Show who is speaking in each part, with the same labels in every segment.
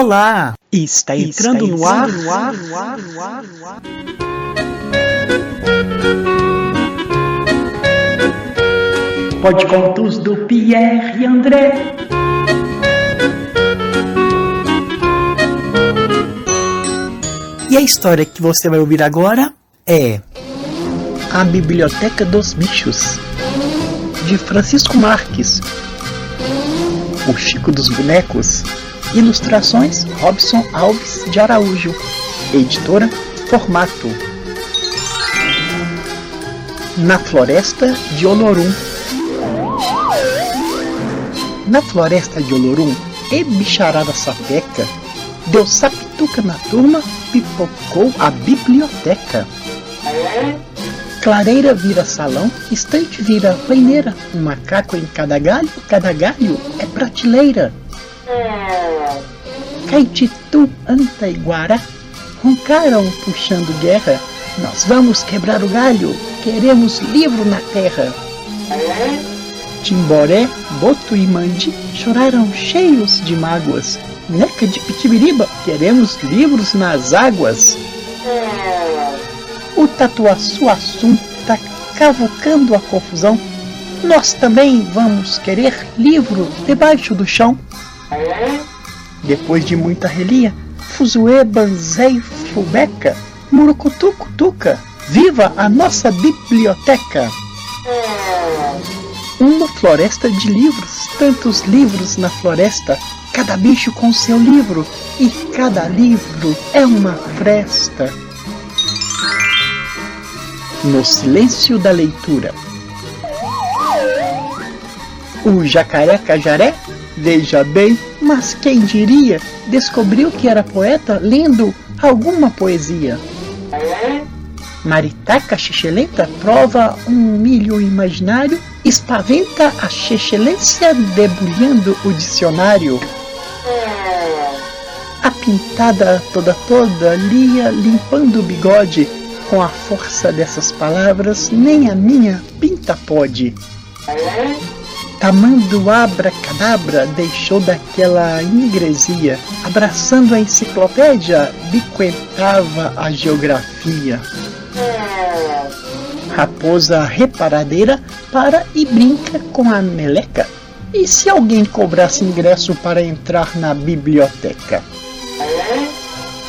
Speaker 1: Olá! Está entrando, Está no, ar, no ar, no ar,
Speaker 2: no ar, no ar. Pode contos do Pierre e André.
Speaker 1: E a história que você vai ouvir agora é A Biblioteca dos Bichos, de Francisco Marques. O Chico dos Bonecos, Ilustrações Robson Alves de Araújo. Editora Formato. Na Floresta de Olorum. Na Floresta de Olorum, e bicharada sapeca, deu sapituca na turma, pipocou a biblioteca. Clareira vira salão, estante vira paineira, um macaco em cada galho, cada galho é prateleira. Caititu, Anta Guará roncaram puxando guerra. Nós vamos quebrar o galho, queremos livro na terra. Timboré, Boto e Mandi choraram cheios de mágoas. Neca de Pitibiriba, queremos livros nas águas. O Tatuaçu Assum tá cavucando a confusão. Nós também vamos querer livro debaixo do chão. Depois de muita relia, Fuzue, Banzei, Fubeca, Murucutu, Cutuca, viva a nossa biblioteca! Uma floresta de livros, tantos livros na floresta, cada bicho com seu livro, e cada livro é uma fresta. No silêncio da leitura. O jacaré cajaré Veja bem, mas quem diria, descobriu que era poeta lendo alguma poesia. Maritaca Xixelenta prova um milho imaginário, espaventa a xexelência debulhando o dicionário. A pintada toda toda lia limpando o bigode, com a força dessas palavras nem a minha pinta pode. Tamando abracadabra deixou daquela ingresia, abraçando a enciclopédia, biquentava a geografia. Raposa reparadeira para e brinca com a meleca. E se alguém cobrasse ingresso para entrar na biblioteca?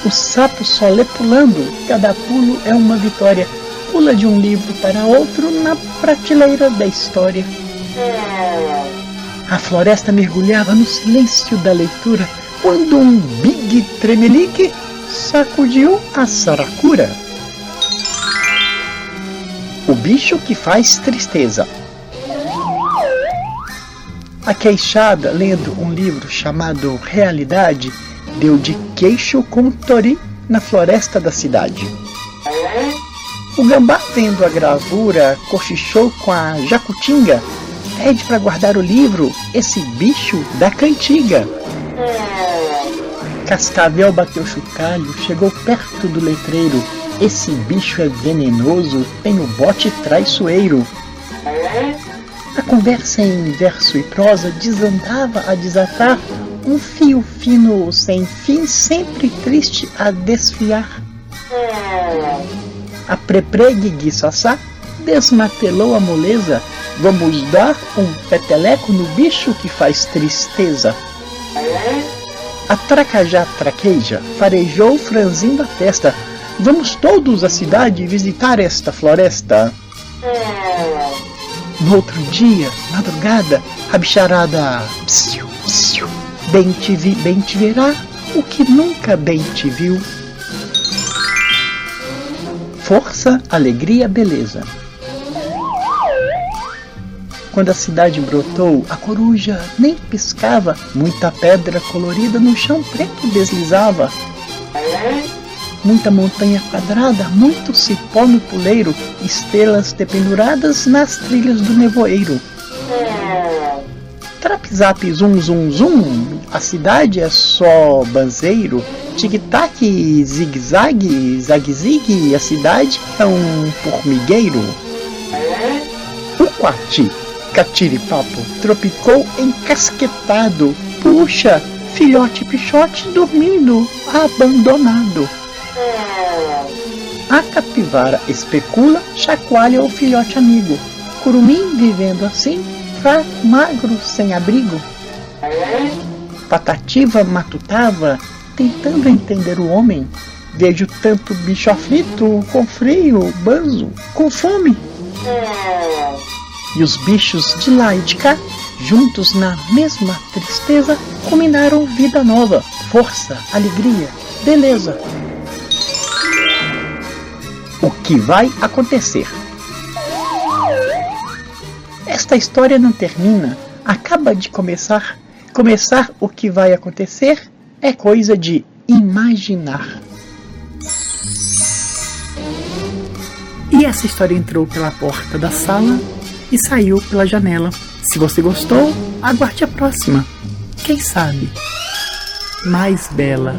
Speaker 1: O sapo só lê pulando, cada pulo é uma vitória. Pula de um livro para outro na prateleira da história. A floresta mergulhava no silêncio da leitura quando um big tremelique sacudiu a saracura. O bicho que faz tristeza. A queixada, lendo um livro chamado Realidade, deu de queixo com um tori na floresta da cidade. O gambá, vendo a gravura, cochichou com a jacutinga pede para guardar o livro esse bicho da cantiga. Cascavel bateu chocalho, chegou perto do letreiro. Esse bicho é venenoso, tem o bote traiçoeiro. A conversa em verso e prosa desandava a desatar, um fio fino sem fim, sempre triste a desfiar. A prepregue guiçaçá desmatelou a moleza, Vamos dar um peteleco no bicho que faz tristeza. A tracajá traqueja farejou franzindo a testa. Vamos todos à cidade visitar esta floresta. No outro dia, madrugada, a bicharada psiu, psiu, bem te, vi, bem te verá o que nunca bem te viu. Força, alegria, beleza. Quando a cidade brotou, a coruja nem piscava, muita pedra colorida no chão preto deslizava. Muita montanha quadrada, muito cipó no puleiro, estrelas dependuradas nas trilhas do nevoeiro. Trap-zap, zum, zum, zum, a cidade é só banzeiro. Tic-tac, zigue-zague, zague-zigue, a cidade é um formigueiro. O catiripapo tropicou encasquetado. Puxa, Filhote Pichote dormindo, abandonado. A capivara especula, chacoalha o filhote amigo. Curumim vivendo assim, fraco, magro, sem abrigo. Patativa matutava, tentando entender o homem. Vejo tanto bicho aflito, com frio, banzo, com fome. E os bichos de lá e de cá, juntos na mesma tristeza, combinaram vida nova, força, alegria, beleza. O que vai acontecer? Esta história não termina, acaba de começar. Começar o que vai acontecer é coisa de imaginar. E essa história entrou pela porta da sala e saiu pela janela. Se você gostou, aguarde a próxima. Quem sabe? Mais bela.